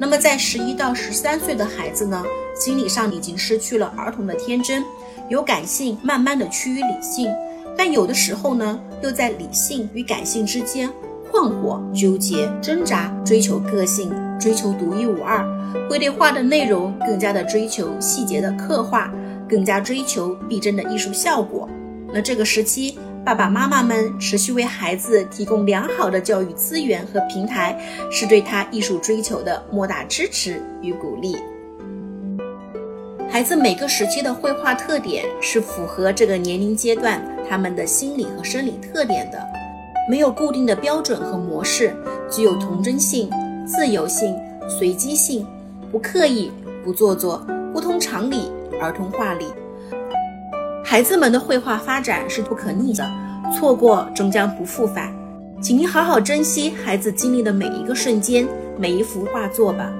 那么在十一到十三岁的孩子呢，心理上已经失去了儿童的天真，由感性慢慢的趋于理性，但有的时候呢，又在理性与感性之间困惑、纠结、挣扎，追求个性，追求独一无二。绘类画的内容更加的追求细节的刻画，更加追求逼真的艺术效果。那这个时期。爸爸妈妈们持续为孩子提供良好的教育资源和平台，是对他艺术追求的莫大支持与鼓励。孩子每个时期的绘画特点是符合这个年龄阶段他们的心理和生理特点的，没有固定的标准和模式，具有童真性、自由性、随机性，不刻意、不做作、不通常理、儿童画里。孩子们的绘画发展是不可逆的，错过终将不复返。请您好好珍惜孩子经历的每一个瞬间，每一幅画作吧。